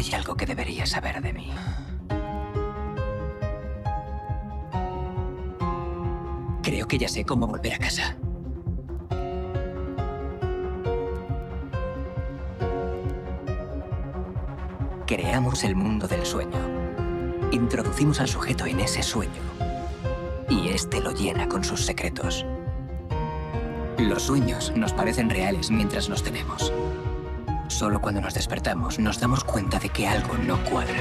Hay algo que deberías saber de mí. Creo que ya sé cómo volver a casa. Creamos el mundo del sueño. Introducimos al sujeto en ese sueño. Y este lo llena con sus secretos. Los sueños nos parecen reales mientras los tenemos. Solo cuando nos despertamos nos damos cuenta de que algo no cuadra.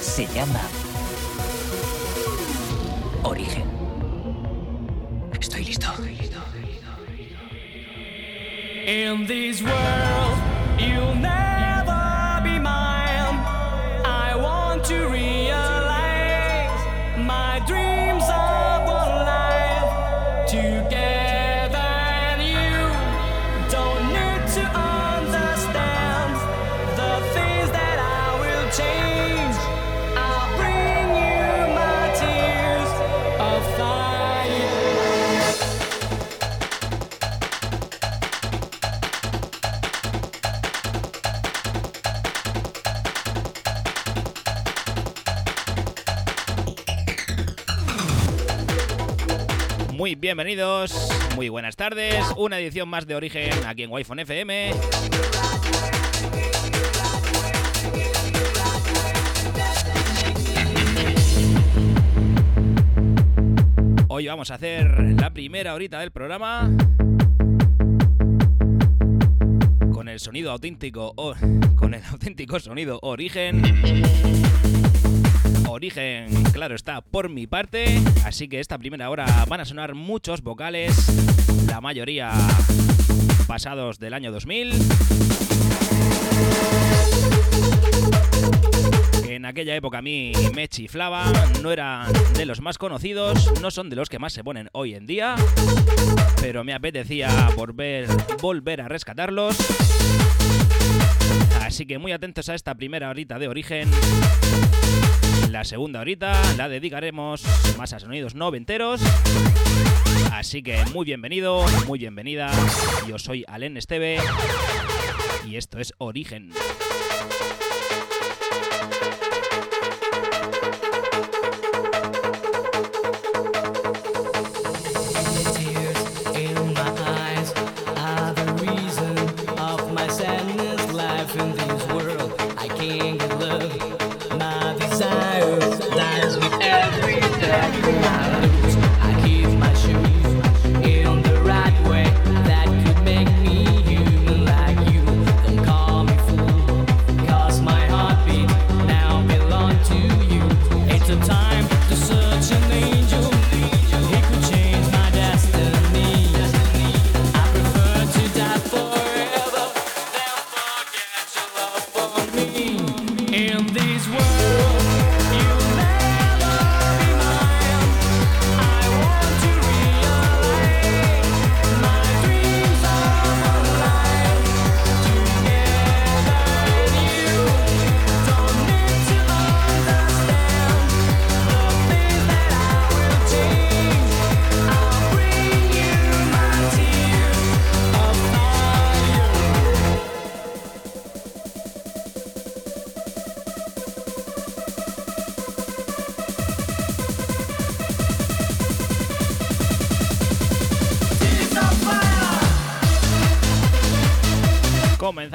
Se llama origen. Estoy listo. In this world, bienvenidos, muy buenas tardes. Una edición más de Origen aquí en Wi-Fi FM. Hoy vamos a hacer la primera horita del programa con el sonido auténtico o con el auténtico sonido Origen. Origen, claro está, por mi parte. Así que esta primera hora van a sonar muchos vocales, la mayoría pasados del año 2000. Que en aquella época a mí me chiflaba, no eran de los más conocidos, no son de los que más se ponen hoy en día, pero me apetecía volver, volver a rescatarlos. Así que muy atentos a esta primera horita de origen. La segunda horita la dedicaremos más a sonidos noventeros. Así que muy bienvenido, muy bienvenida. Yo soy Alen Esteve y esto es Origen.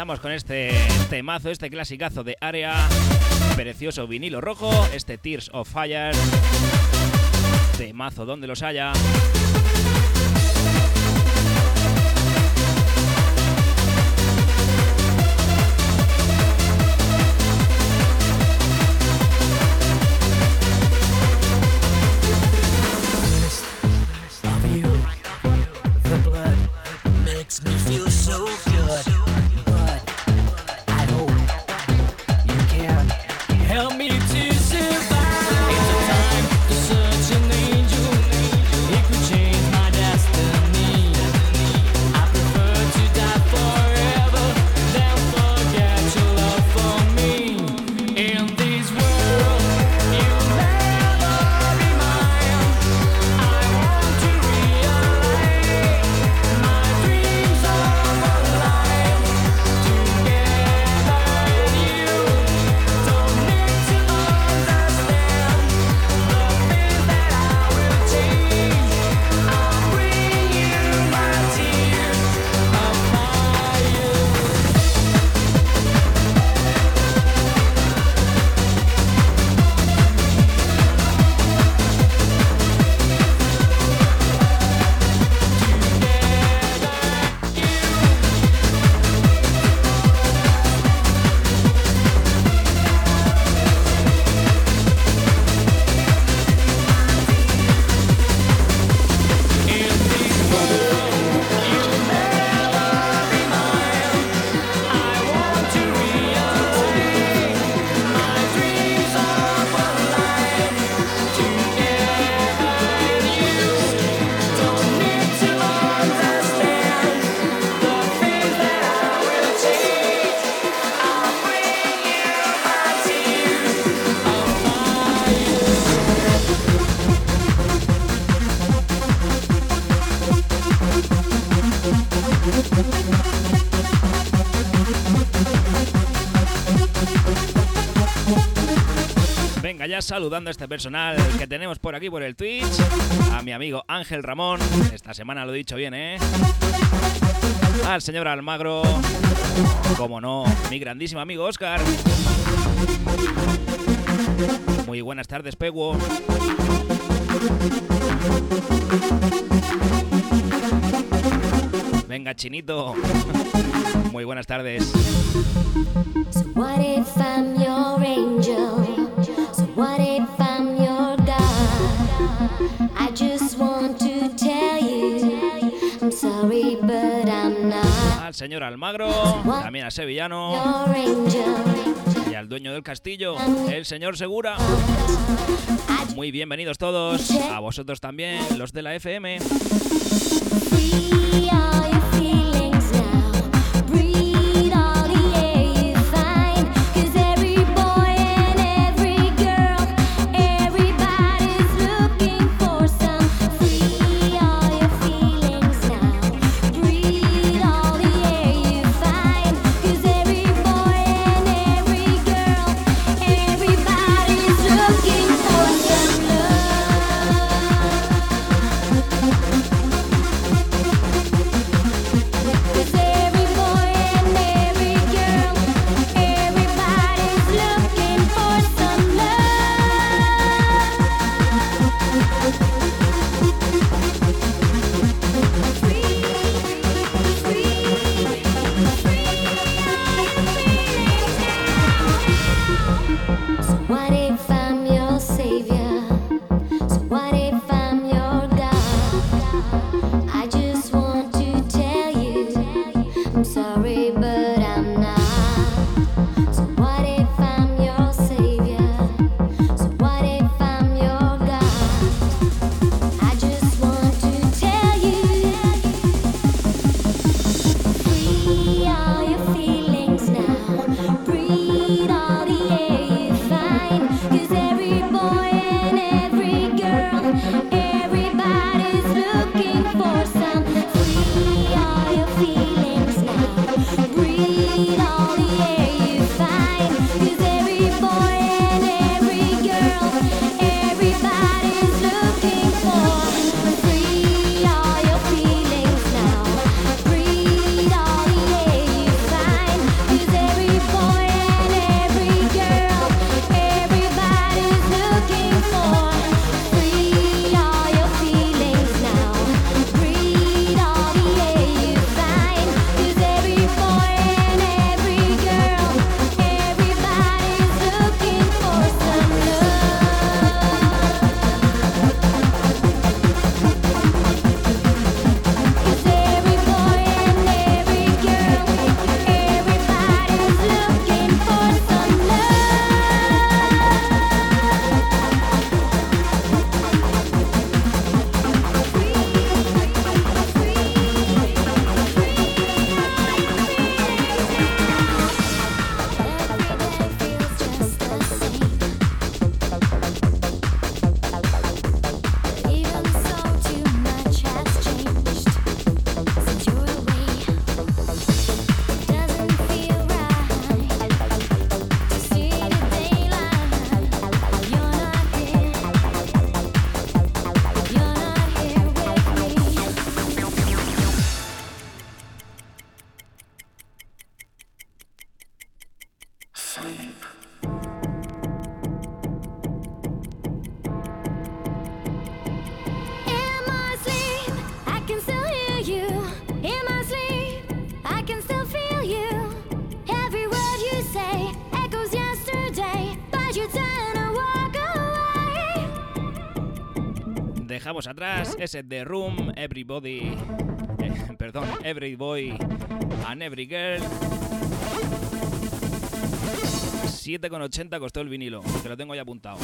Con este temazo, este clasicazo de área, precioso vinilo rojo, este Tears of Fire, temazo donde los haya. saludando a este personal que tenemos por aquí por el Twitch, a mi amigo Ángel Ramón, esta semana lo he dicho bien, ¿eh? Al señor Almagro, como no, mi grandísimo amigo Oscar. Muy buenas tardes, Peguo. Venga, chinito. Muy buenas tardes. So what if I'm your? señor Almagro, también a Sevillano y al dueño del castillo, el señor Segura. Muy bienvenidos todos, a vosotros también, los de la FM. estamos atrás, ese The Room, Everybody, eh, perdón, Every Boy and Every Girl. 7,80 costó el vinilo, que lo tengo ya apuntado.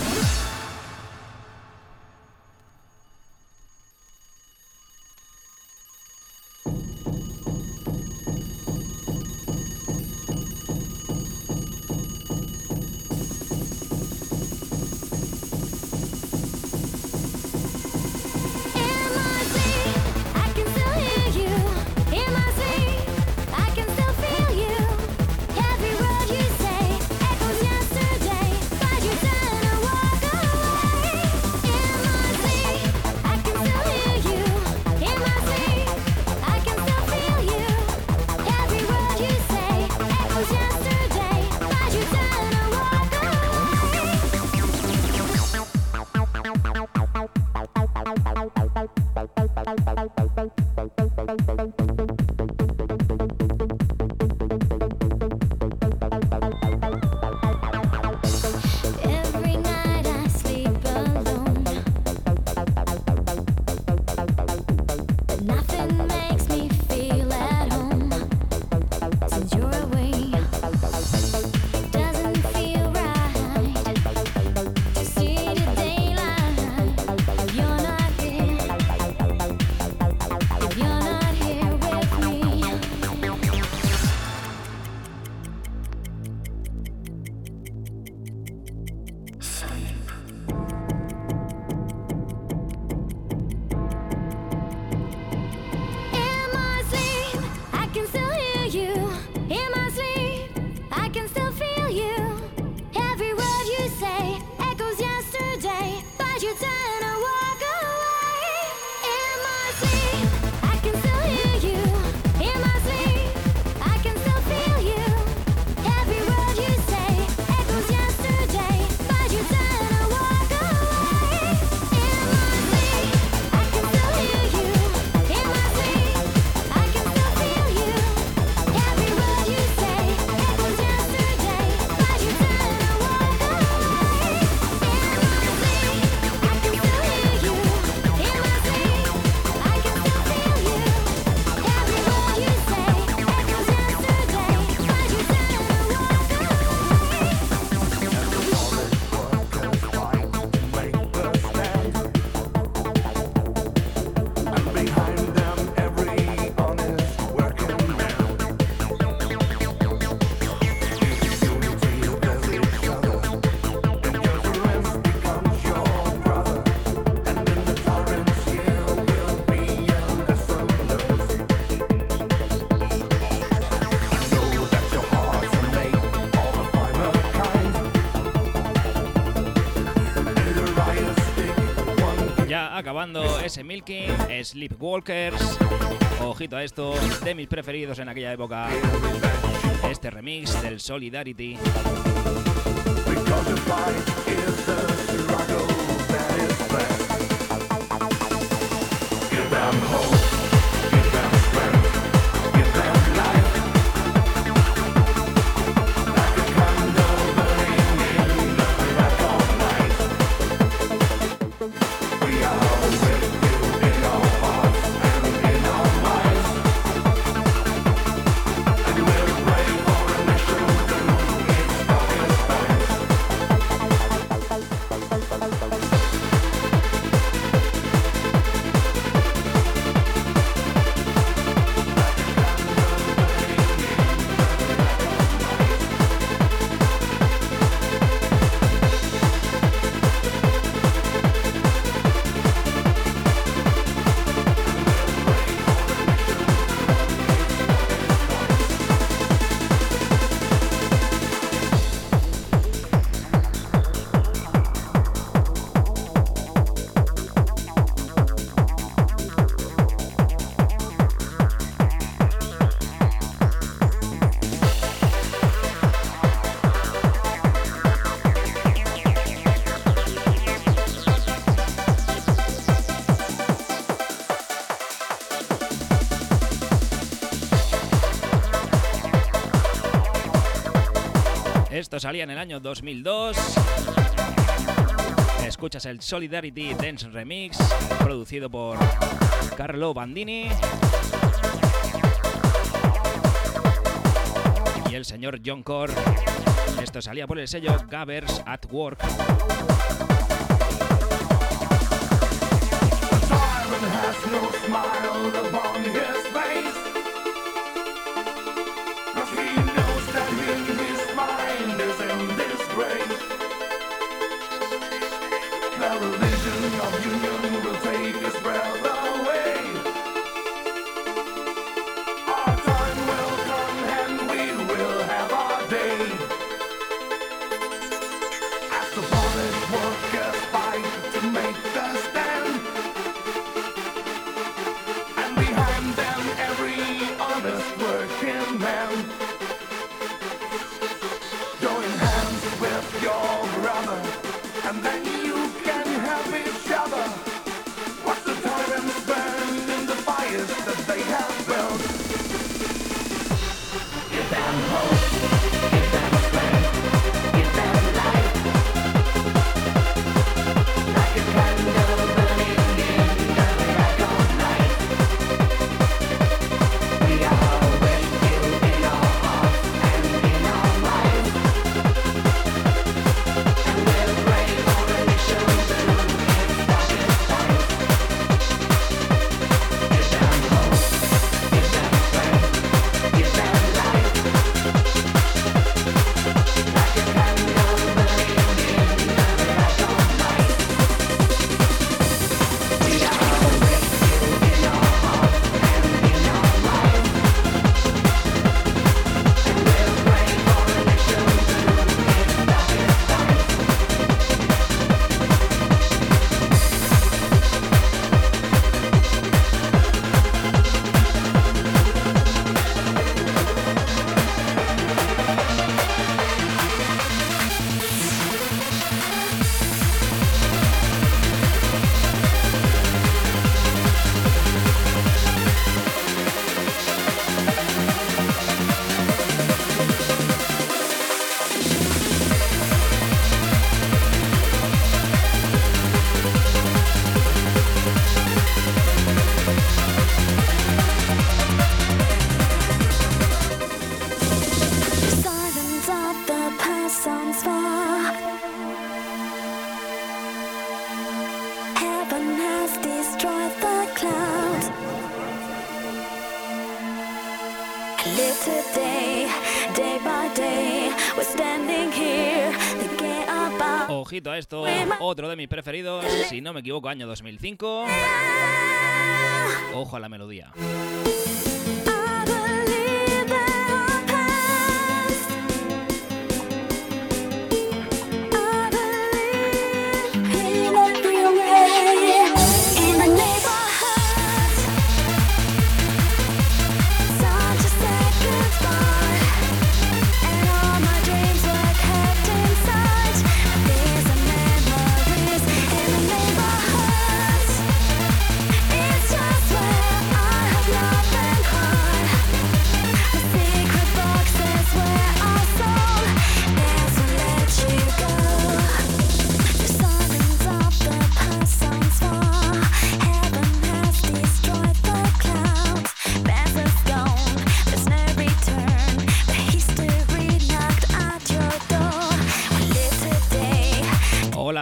acabando ese Milking, Sleepwalkers. Ojito a esto, de mis preferidos en aquella época. Este remix del Solidarity. Esto salía en el año 2002. Escuchas el Solidarity Dance Remix, producido por Carlo Bandini. Y el señor John Core. Esto salía por el sello Gabbers at Work. Ojito a esto, otro de mis preferidos, si no me equivoco, año 2005. Ojo a la melodía.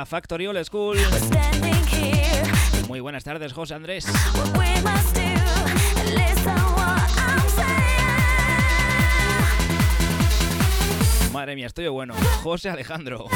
Factory Old School. Muy buenas tardes, José Andrés. Madre mía, estoy bueno. José Alejandro.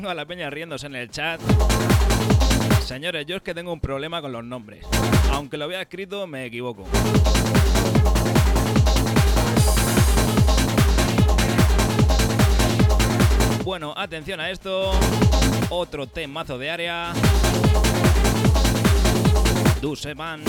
Tengo a la peña riéndose en el chat. Señores, yo es que tengo un problema con los nombres. Aunque lo había escrito, me equivoco. Bueno, atención a esto. Otro temazo de área. Duseman.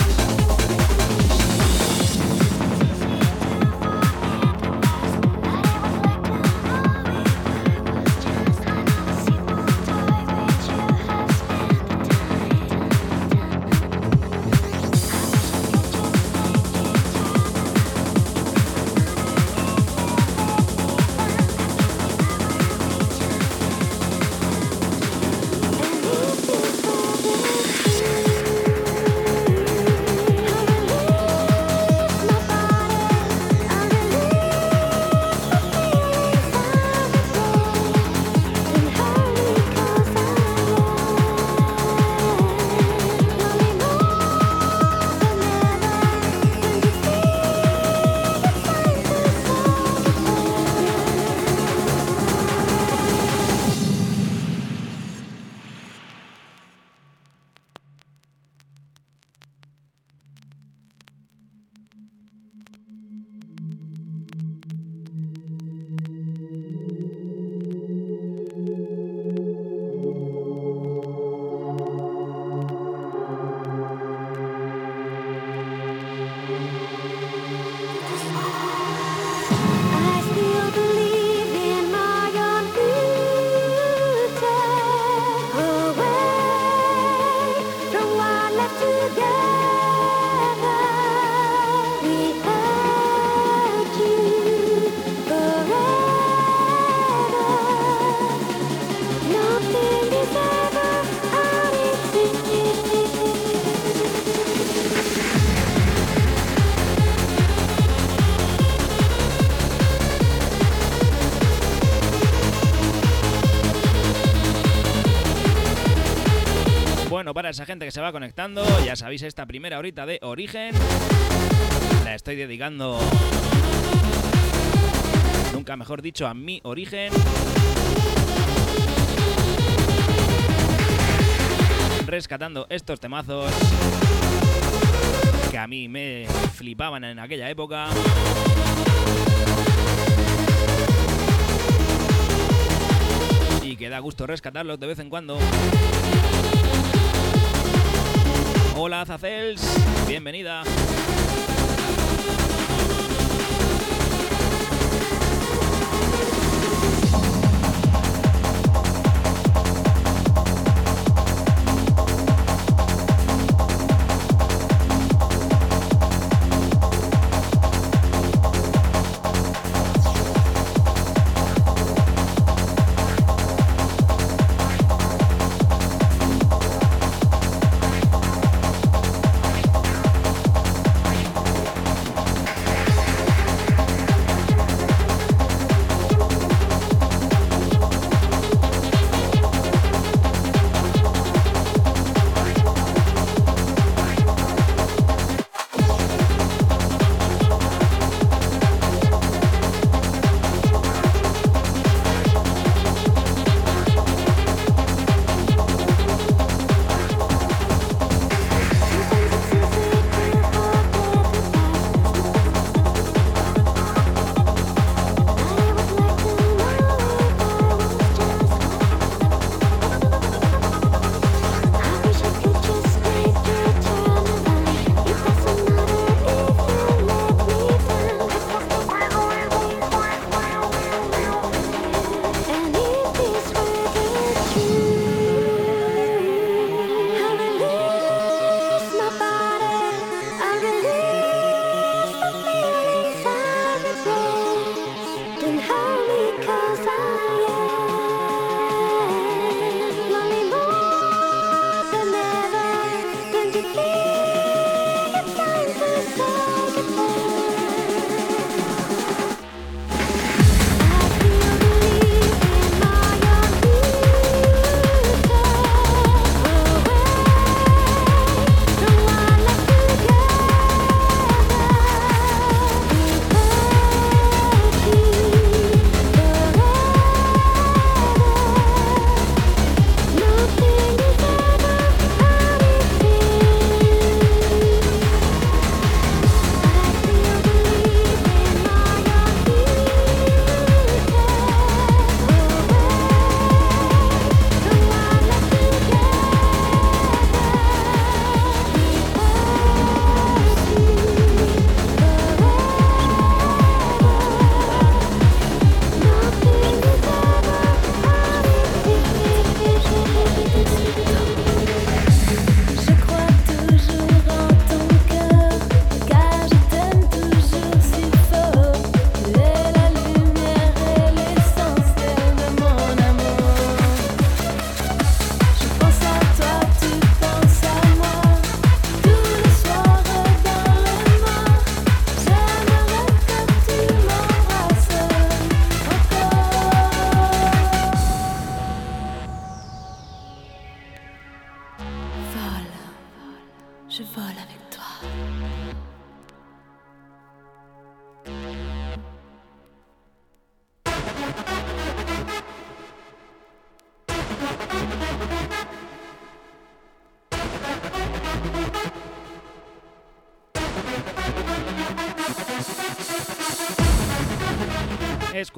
Para esa gente que se va conectando, ya sabéis, esta primera horita de origen la estoy dedicando, nunca mejor dicho, a mi origen. Rescatando estos temazos que a mí me flipaban en aquella época. Y que da gusto rescatarlos de vez en cuando. Hola Zacels, bienvenida.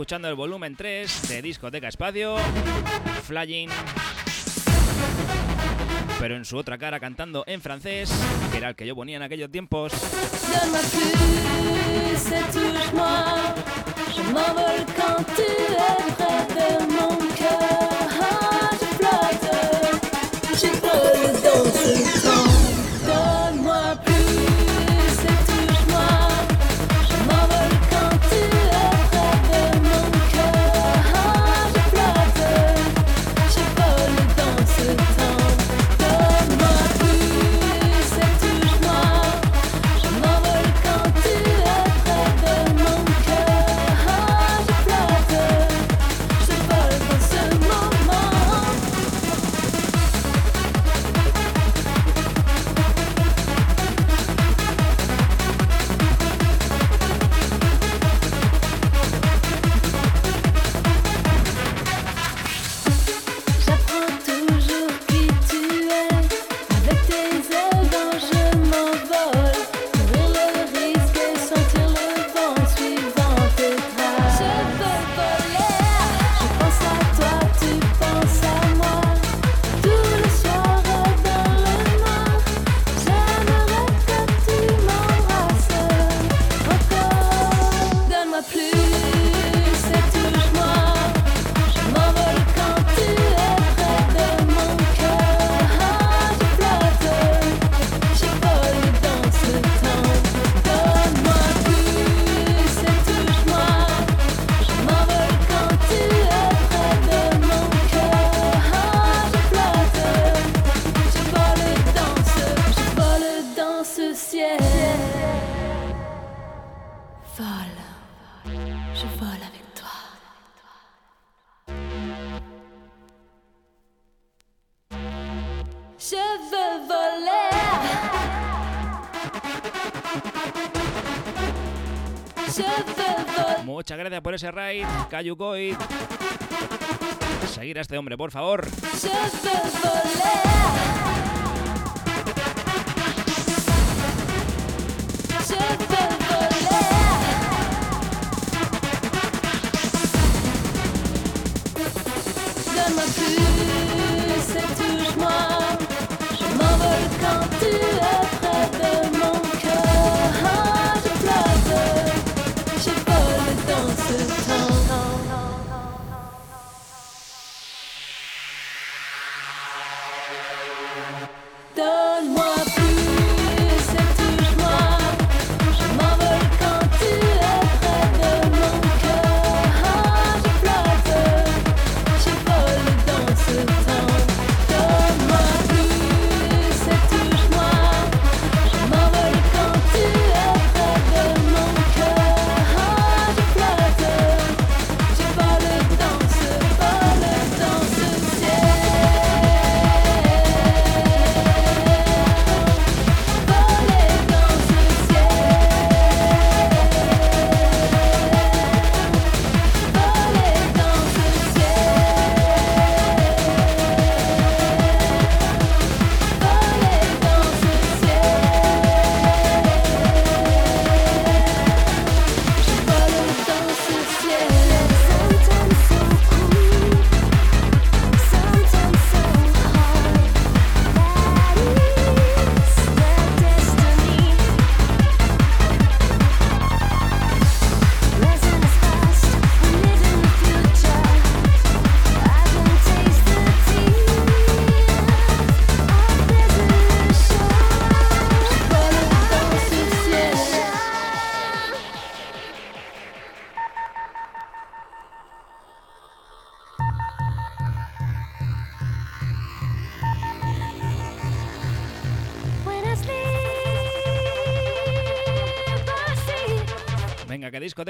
escuchando el volumen 3 de Discoteca Espacio, Flying, pero en su otra cara cantando en francés, que era el que yo ponía en aquellos tiempos. Seguir a este hombre, por favor.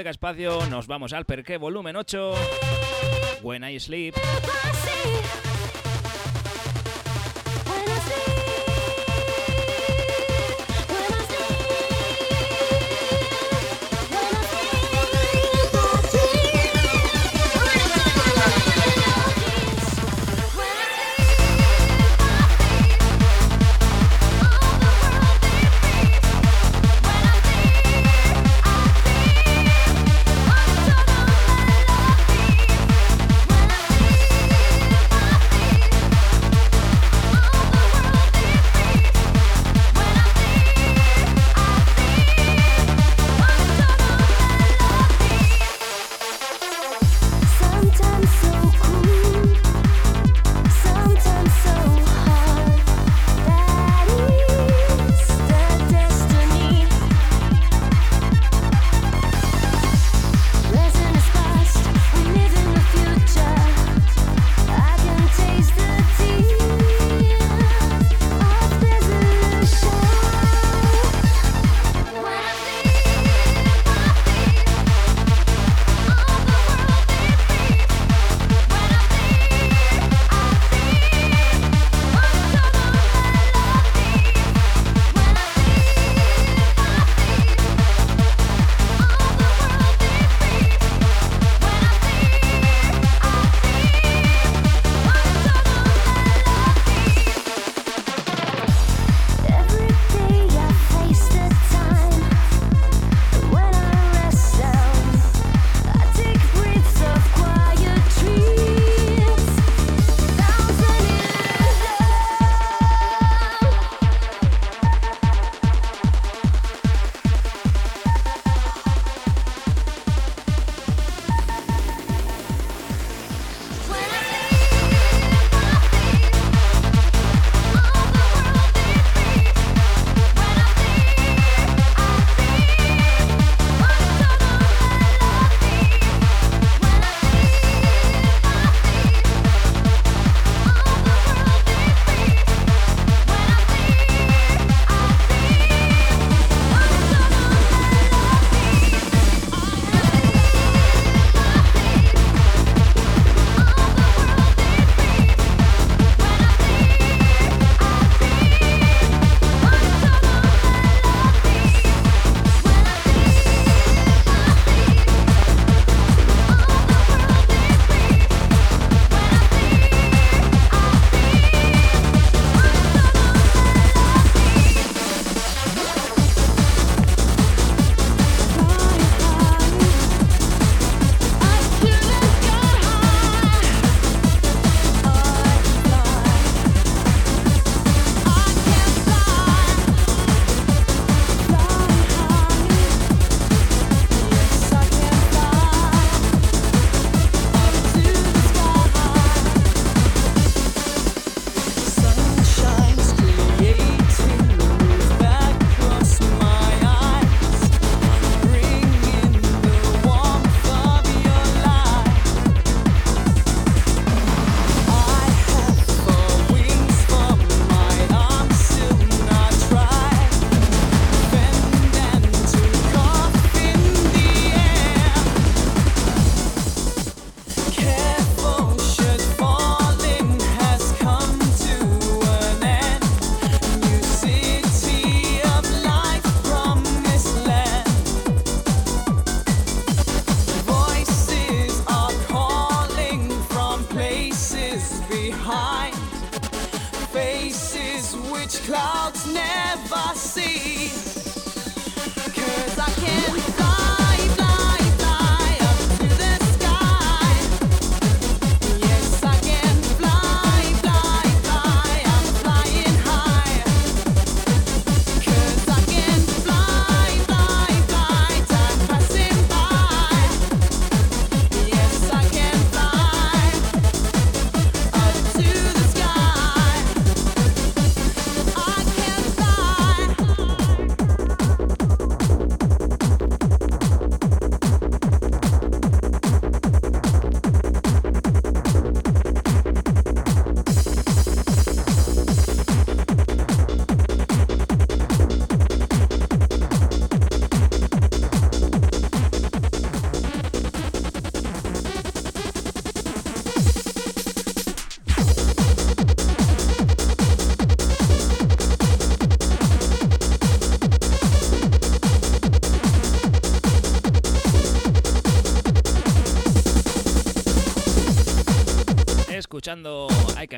Espacio, nos vamos al Perqué volumen 8. When I Sleep.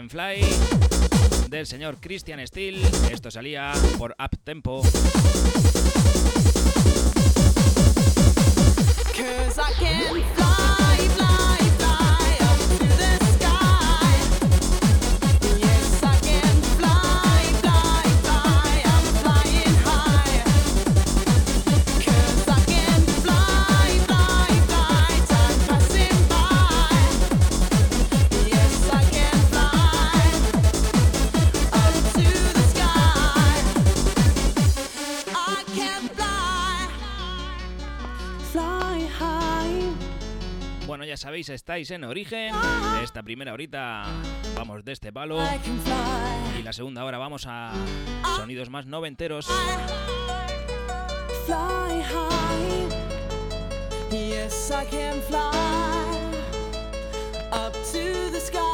Fly del señor Christian Steele. Esto salía por Up Tempo. estáis en origen. Esta primera horita vamos de este palo. Y la segunda hora vamos a sonidos más noventeros. Yes, I can fly up to the sky.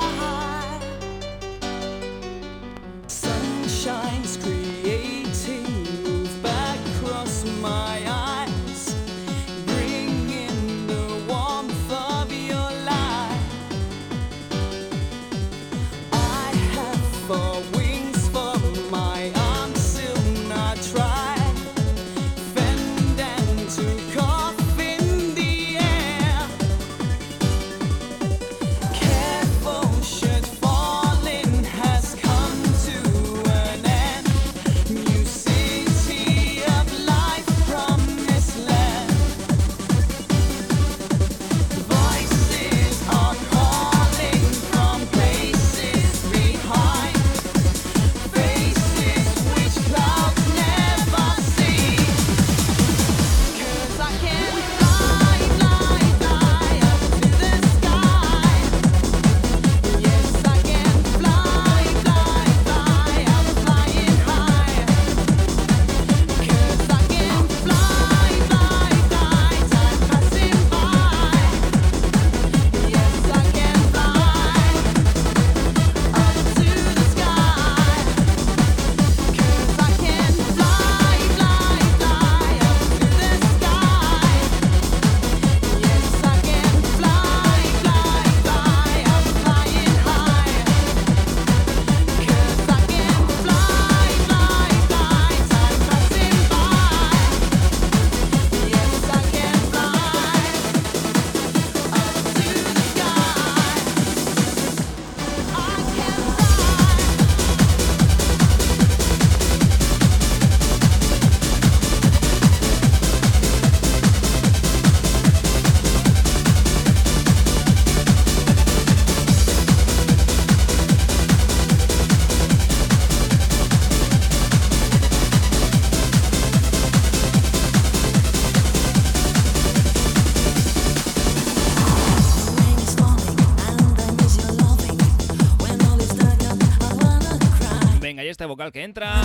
que entra.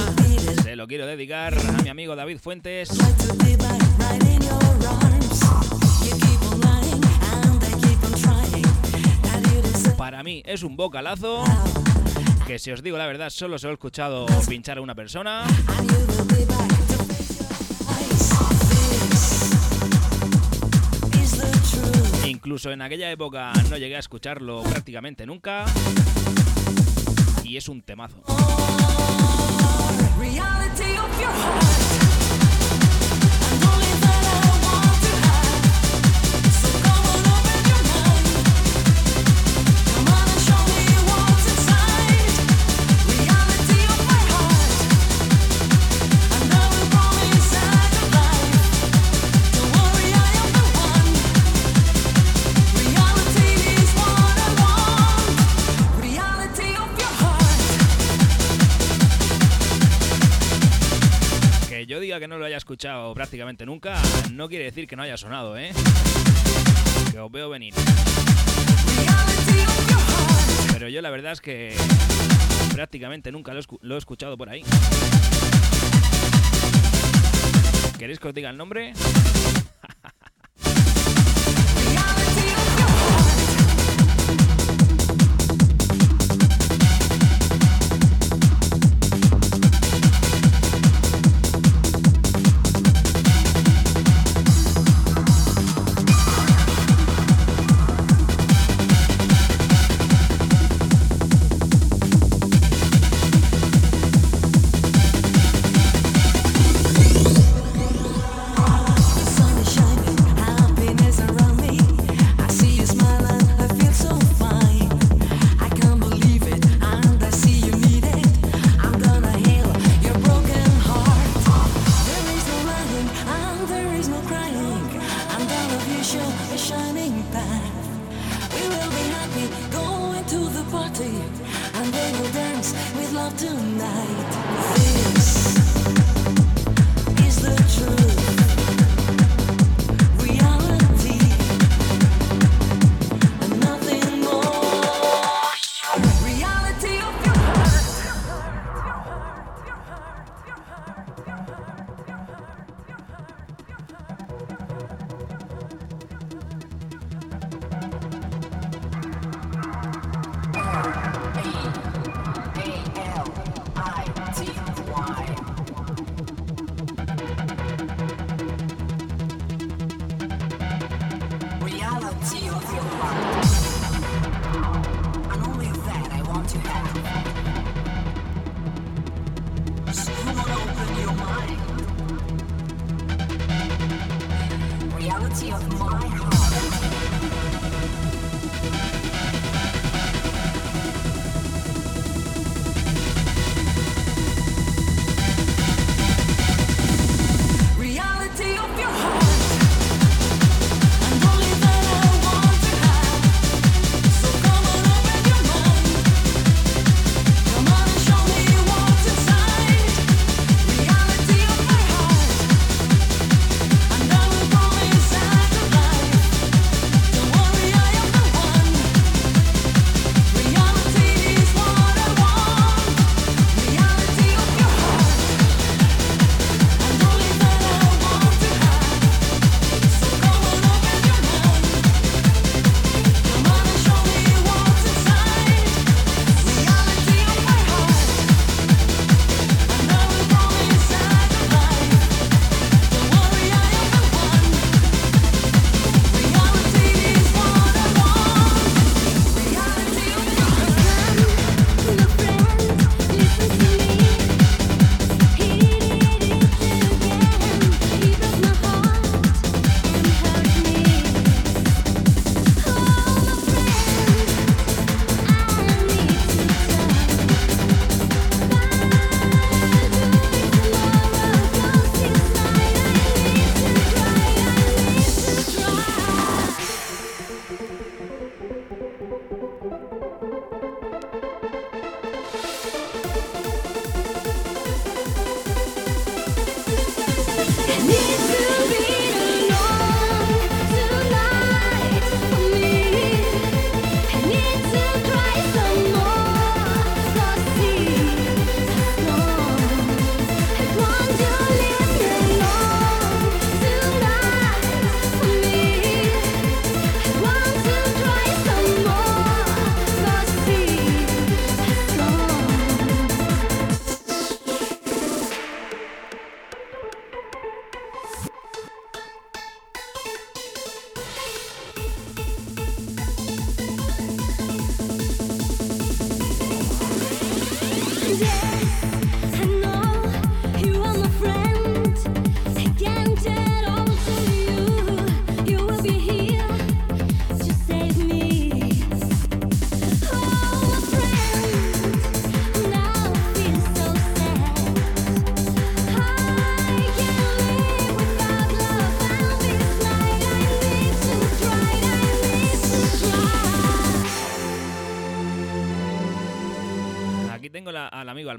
Se lo quiero dedicar a mi amigo David Fuentes. Para mí es un vocalazo que si os digo la verdad solo se lo he escuchado pinchar a una persona. Incluso en aquella época no llegué a escucharlo prácticamente nunca. Y es un temazo. reality of your heart. que no lo haya escuchado prácticamente nunca, no quiere decir que no haya sonado, ¿eh? Que os veo venir. Pero yo la verdad es que prácticamente nunca lo, lo he escuchado por ahí. ¿Queréis que os diga el nombre?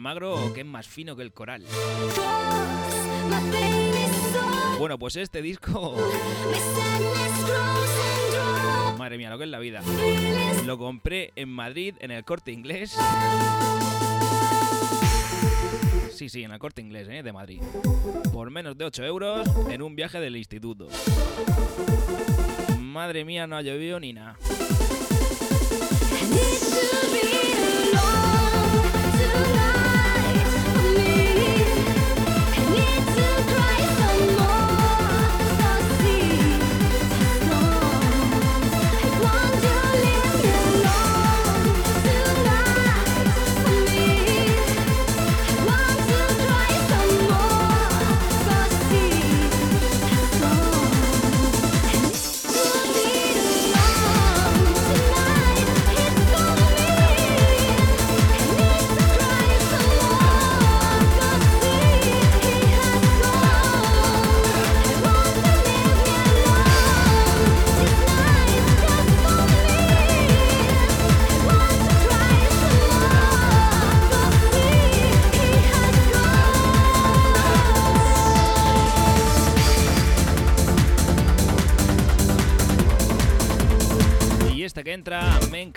Almagro que es más fino que el coral. Bueno, pues este disco, madre mía, lo que es la vida. Lo compré en Madrid, en el corte inglés. Sí, sí, en el corte inglés, ¿eh? De Madrid. Por menos de 8 euros en un viaje del instituto. Madre mía, no ha llovido ni nada. ti.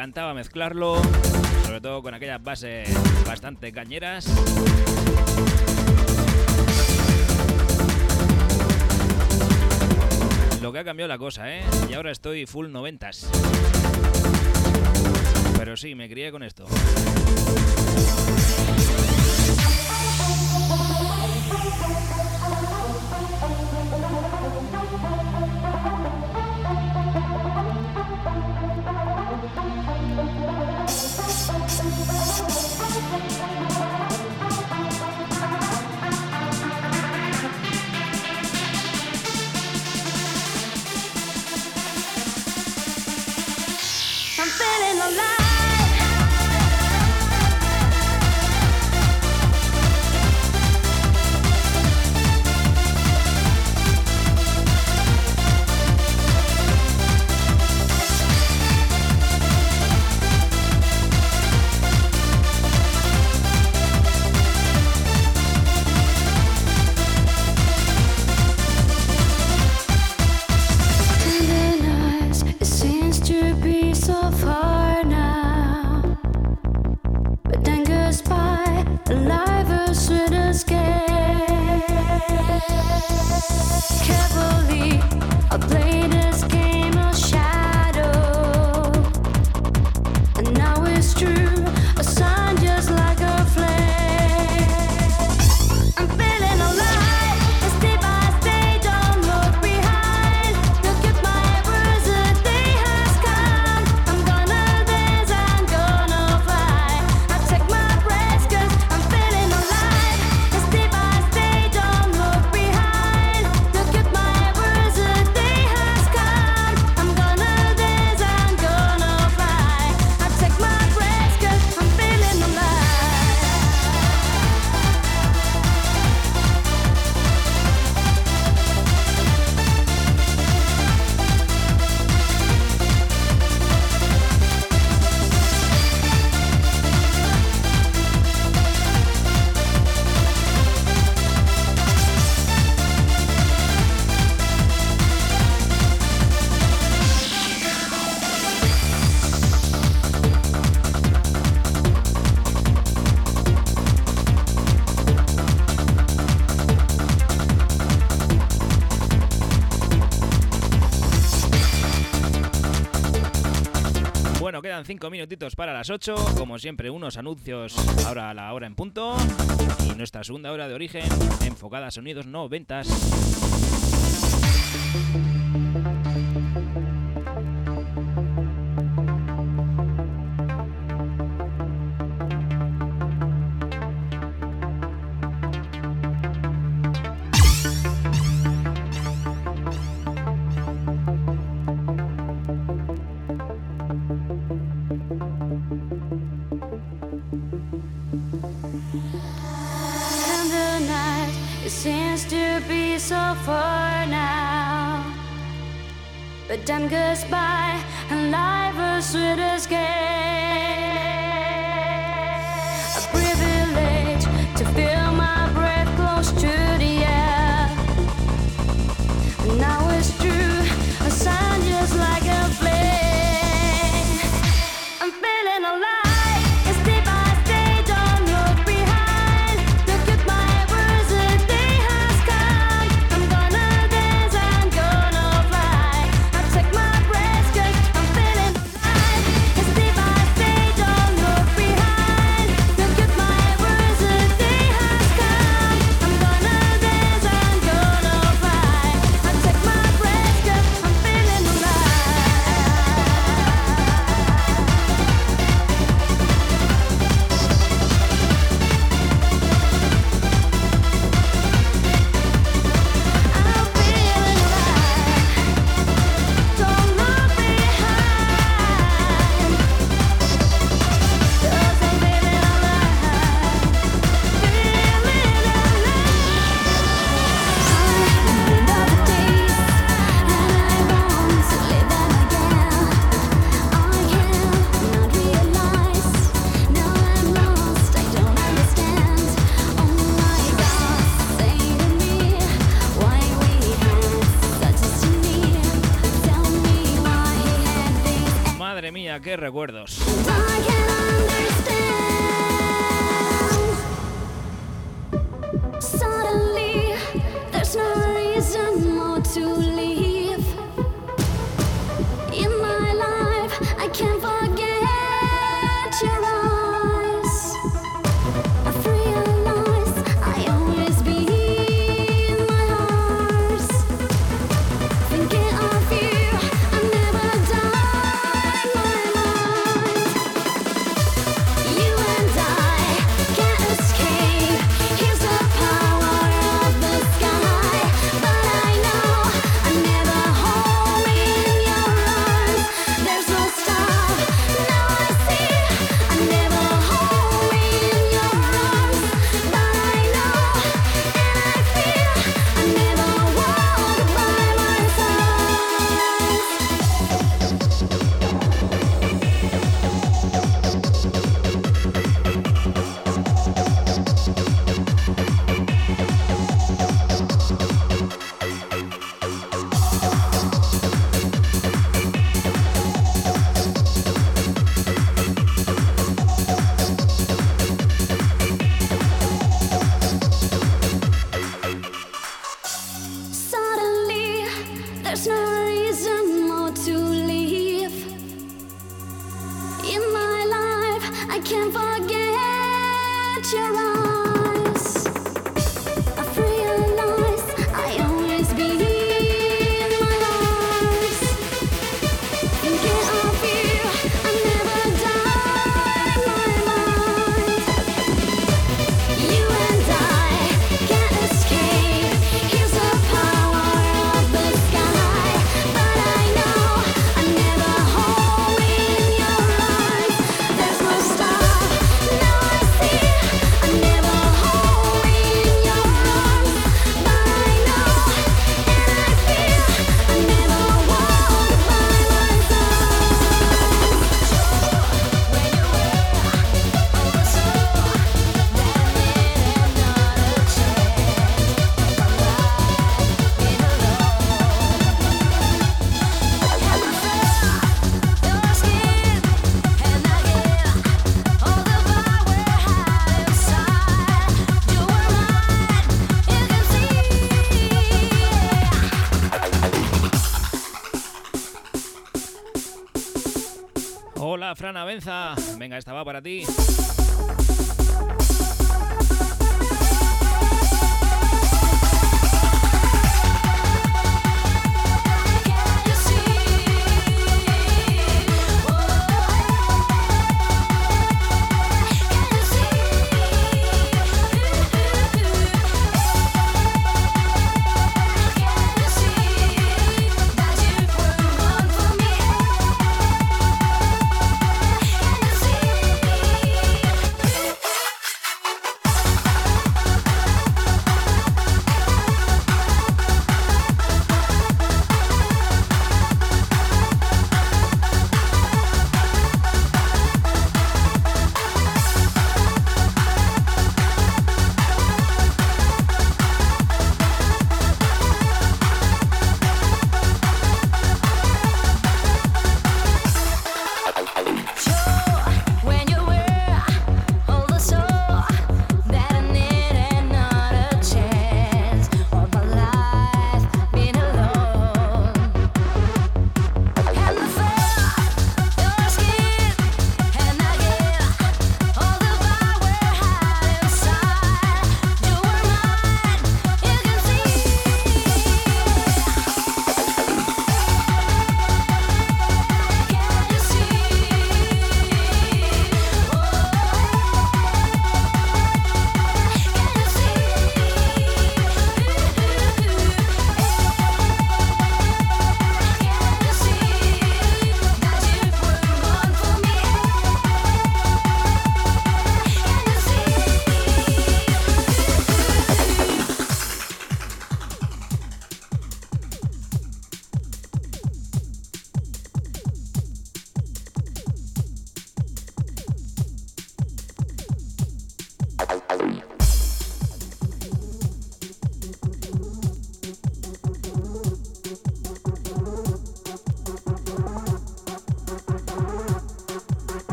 Encantaba mezclarlo, sobre todo con aquellas bases bastante cañeras. Lo que ha cambiado la cosa, ¿eh? Y ahora estoy full noventas. Pero sí, me crié con esto. quedan 5 minutitos para las 8. Como siempre, unos anuncios ahora a la hora en punto. Y nuestra segunda hora de origen enfocada a sonidos 90. Seems to be so far now. But time goes by and life is sweet escape.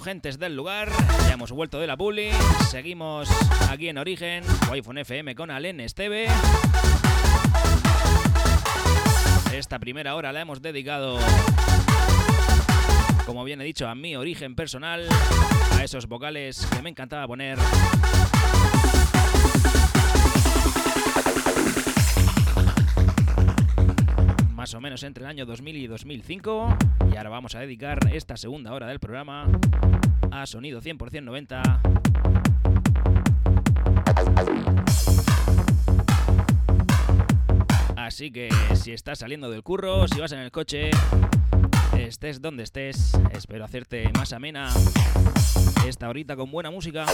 Gentes del lugar, ya hemos vuelto de la publi, seguimos aquí en Origen, Wi-Fi FM con Alen Esteve. Esta primera hora la hemos dedicado, como bien he dicho, a mi origen personal, a esos vocales que me encantaba poner. O menos entre el año 2000 y 2005. Y ahora vamos a dedicar esta segunda hora del programa a sonido 100% 90. Así que si estás saliendo del curro, si vas en el coche, estés donde estés, espero hacerte más amena esta horita con buena música.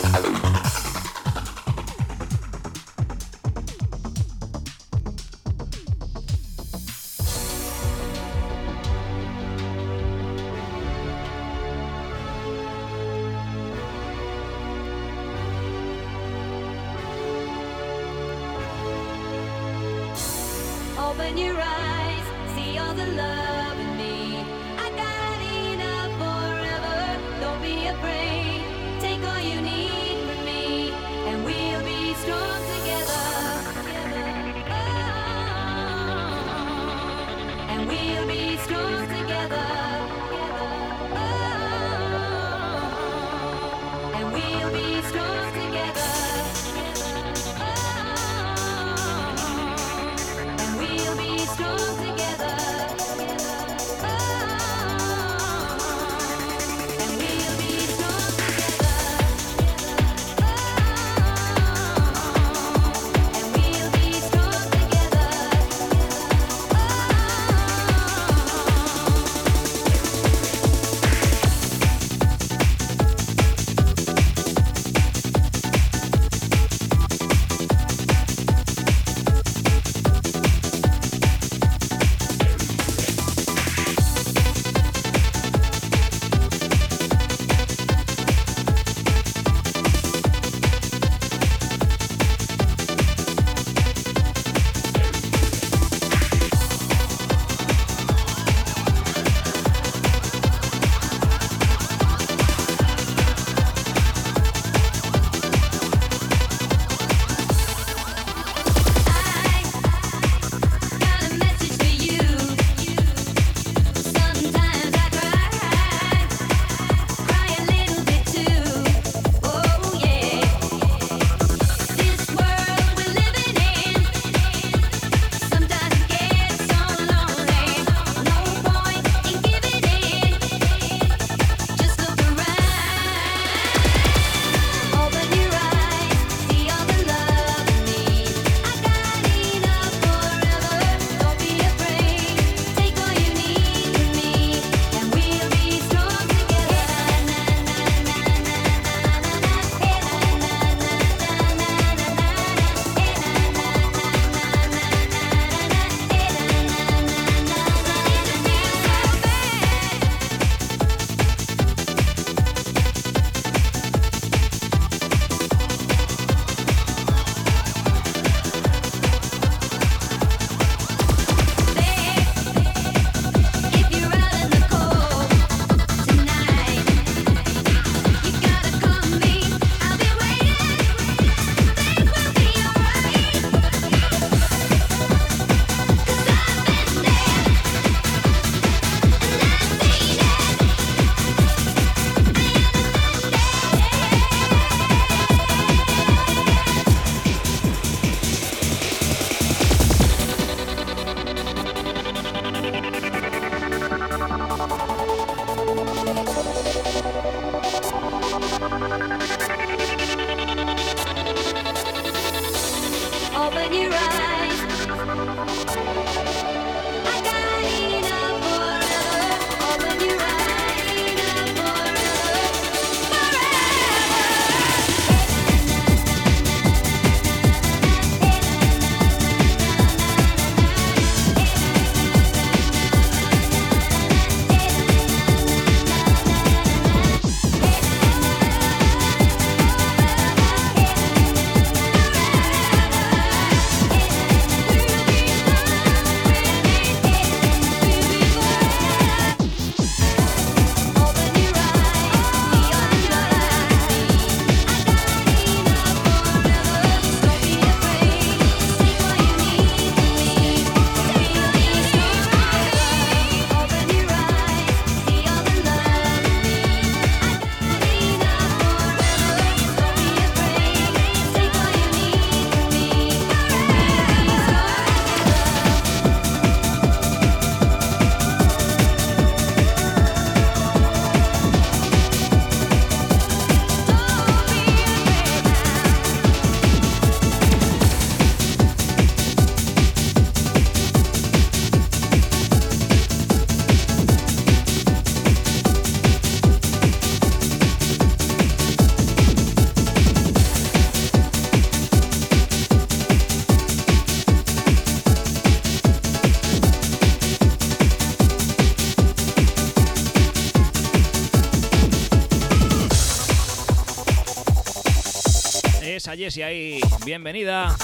Esa Jessie ahí. Bienvenida.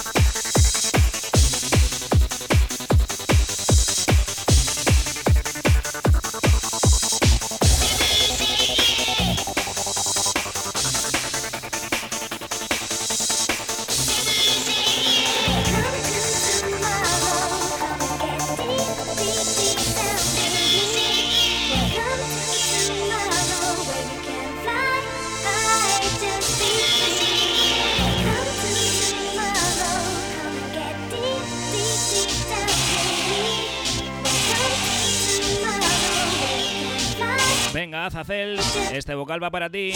Vocal para ti.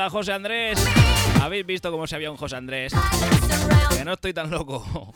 Hola, José Andrés. ¿Habéis visto cómo se había un José Andrés? Que no estoy tan loco.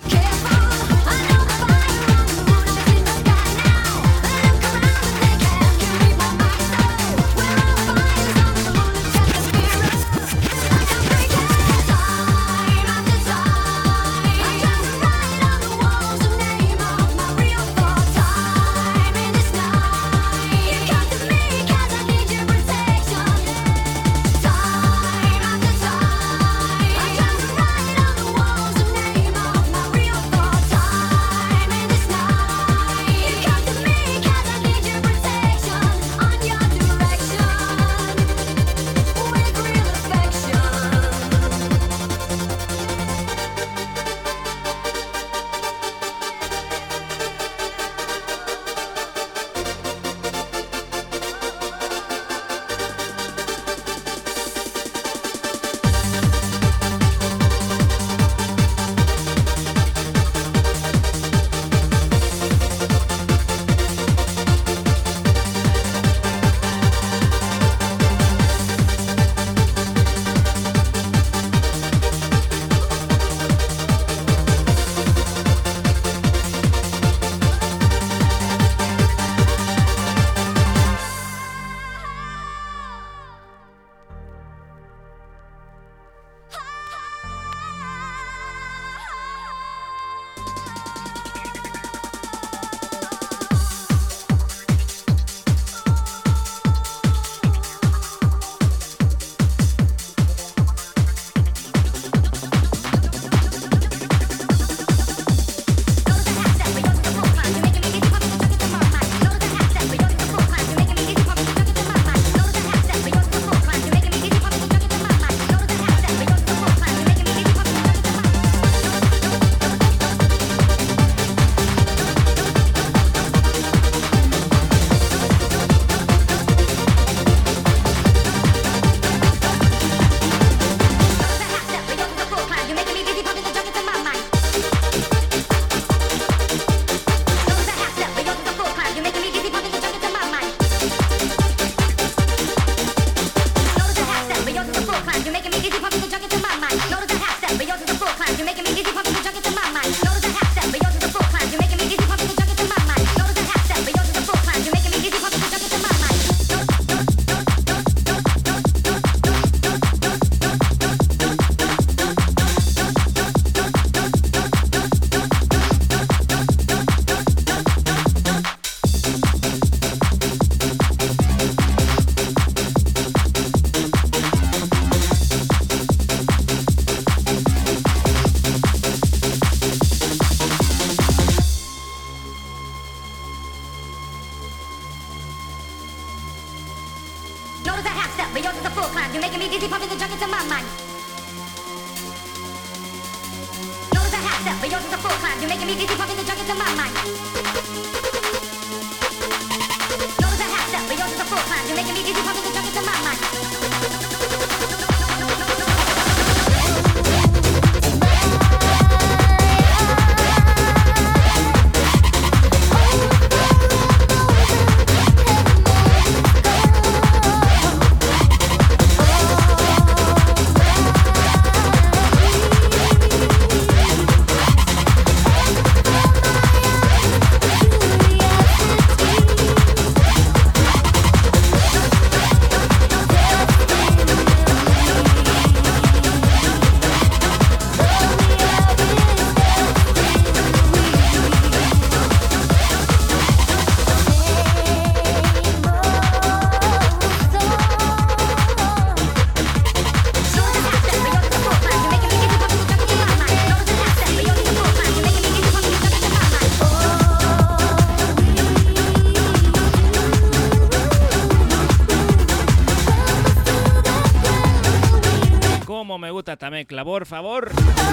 favor, favor.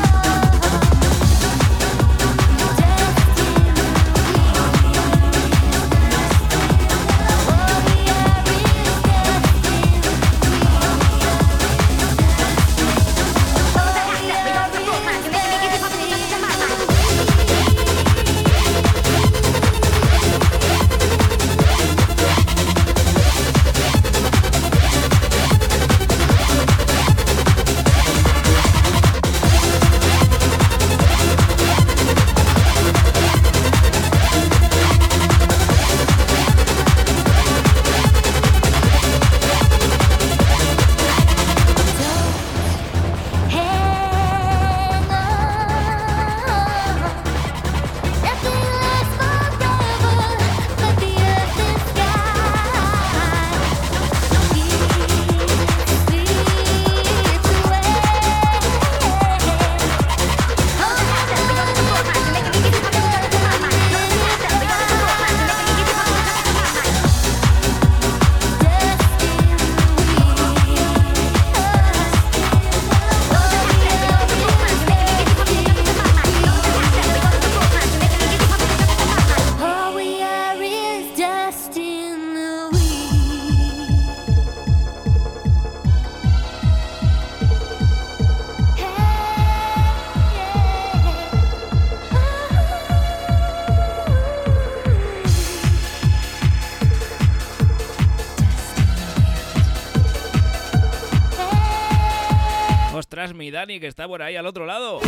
Dani, que está por ahí al otro lado.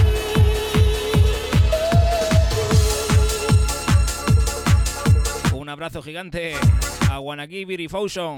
Un abrazo gigante a Guanaquí Beauty Fusion.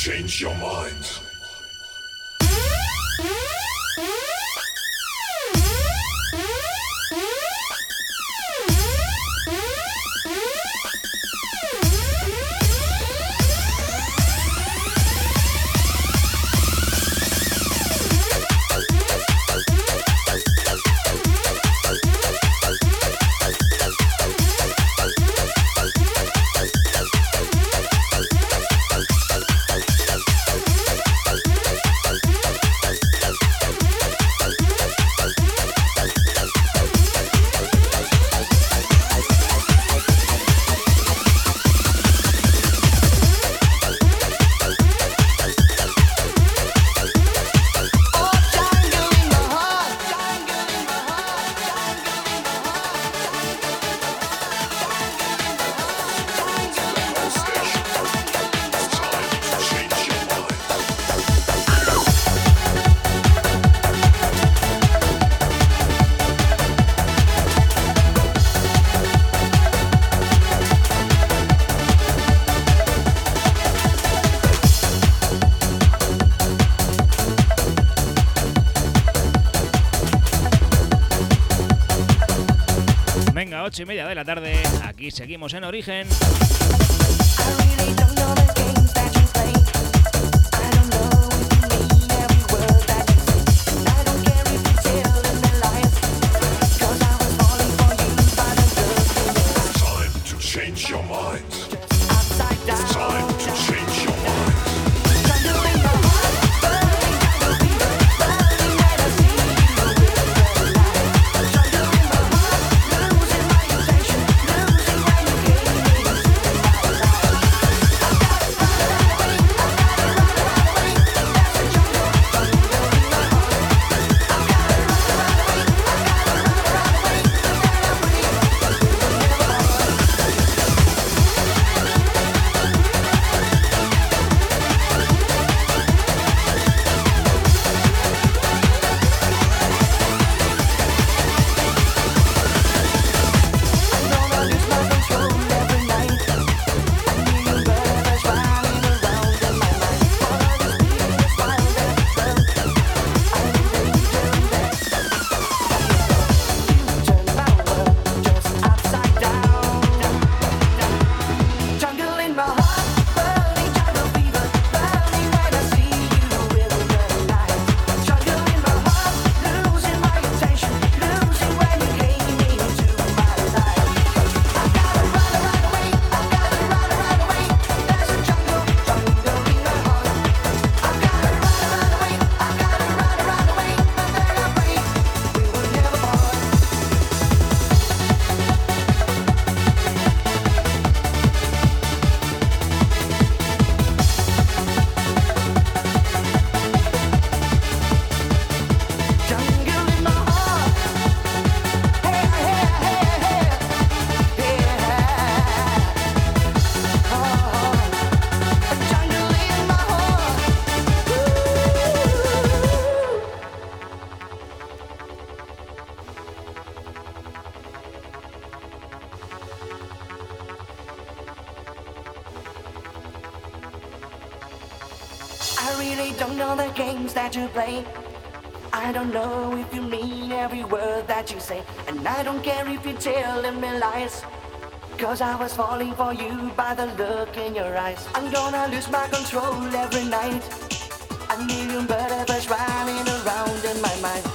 Change your mind. Aquí seguimos en origen. really don't know the games that you play. I don't know if you mean every word that you say. And I don't care if you're telling me lies. Cause I was falling for you by the look in your eyes. I'm gonna lose my control every night. A million butterflies running around in my mind.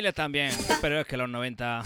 2000 también, pero es que los 90...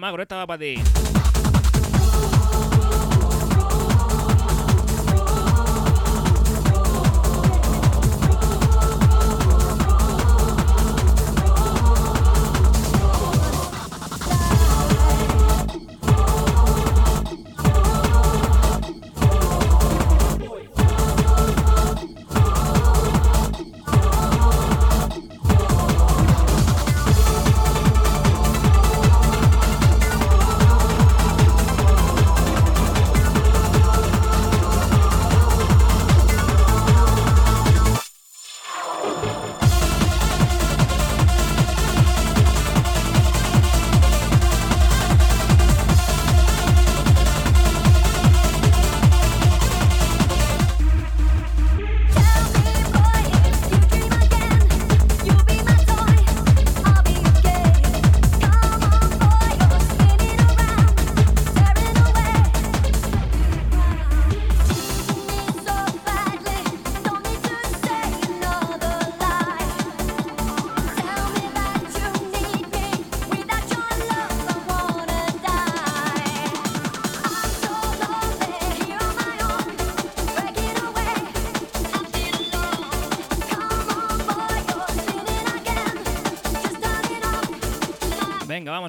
Almagro, esta va para ti.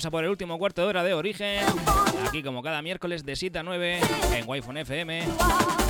Vamos a por el último cuarto de hora de origen. Aquí como cada miércoles de 7 a 9 en Wi-Fi FM.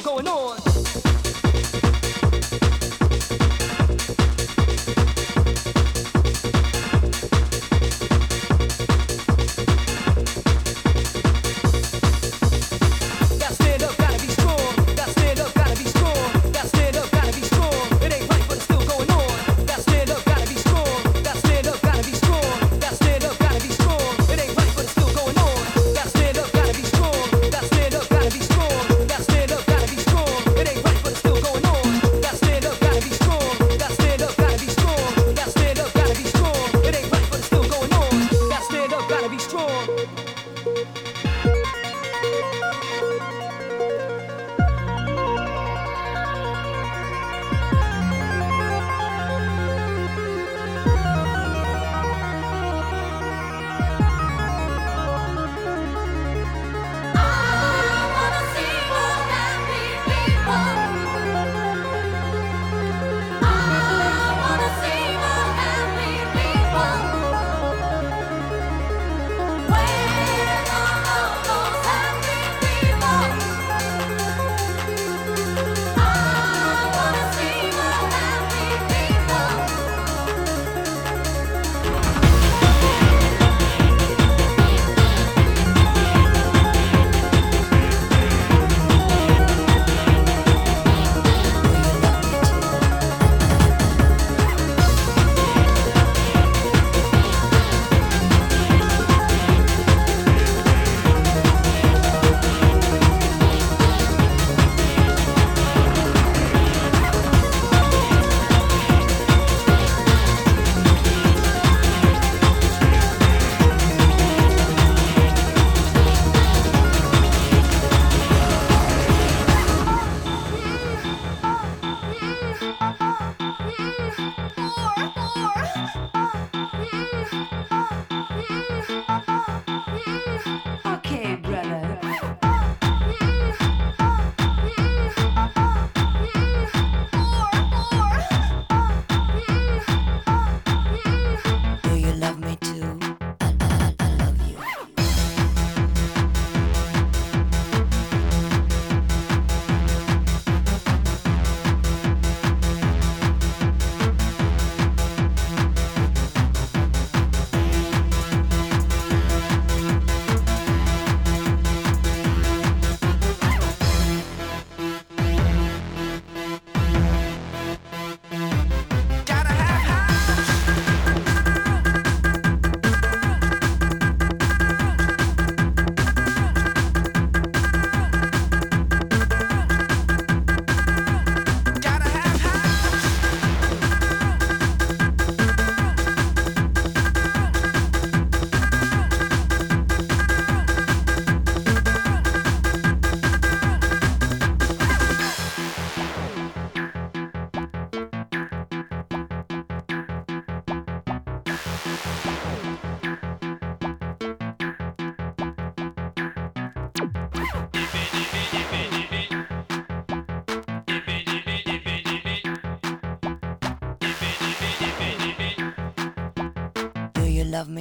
Still going on.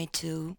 22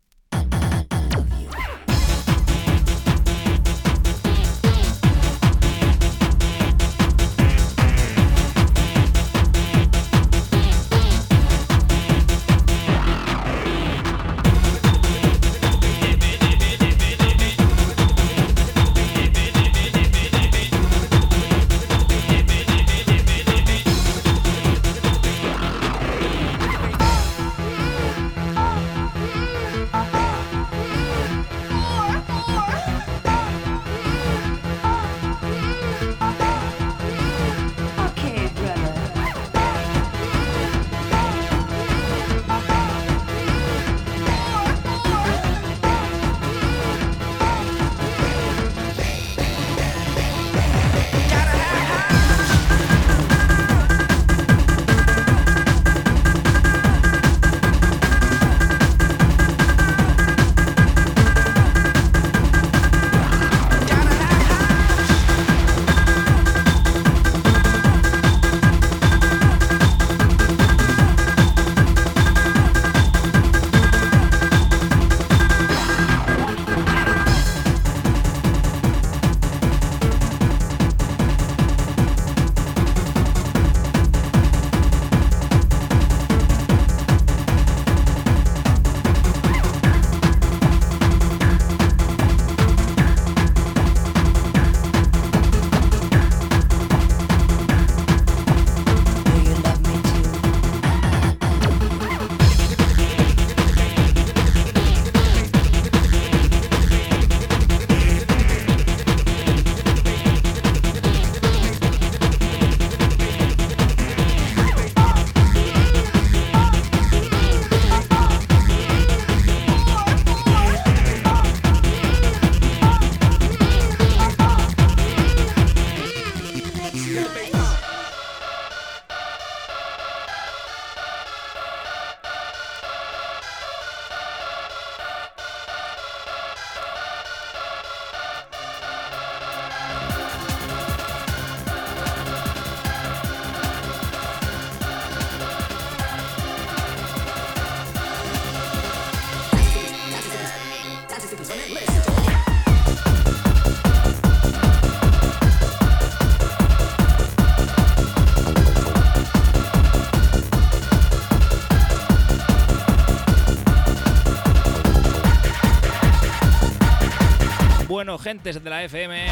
Bueno, gentes de la FM,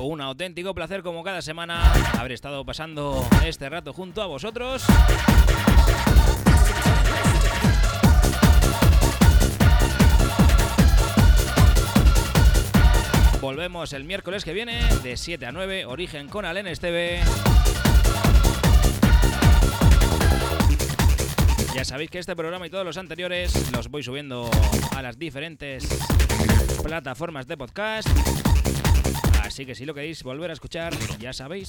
un auténtico placer como cada semana haber estado pasando este rato junto a vosotros. Volvemos el miércoles que viene de 7 a 9, Origen con Alen Esteve. Ya sabéis que este programa y todos los anteriores los voy subiendo a las diferentes plataformas de podcast. Así que si lo queréis volver a escuchar, ya sabéis.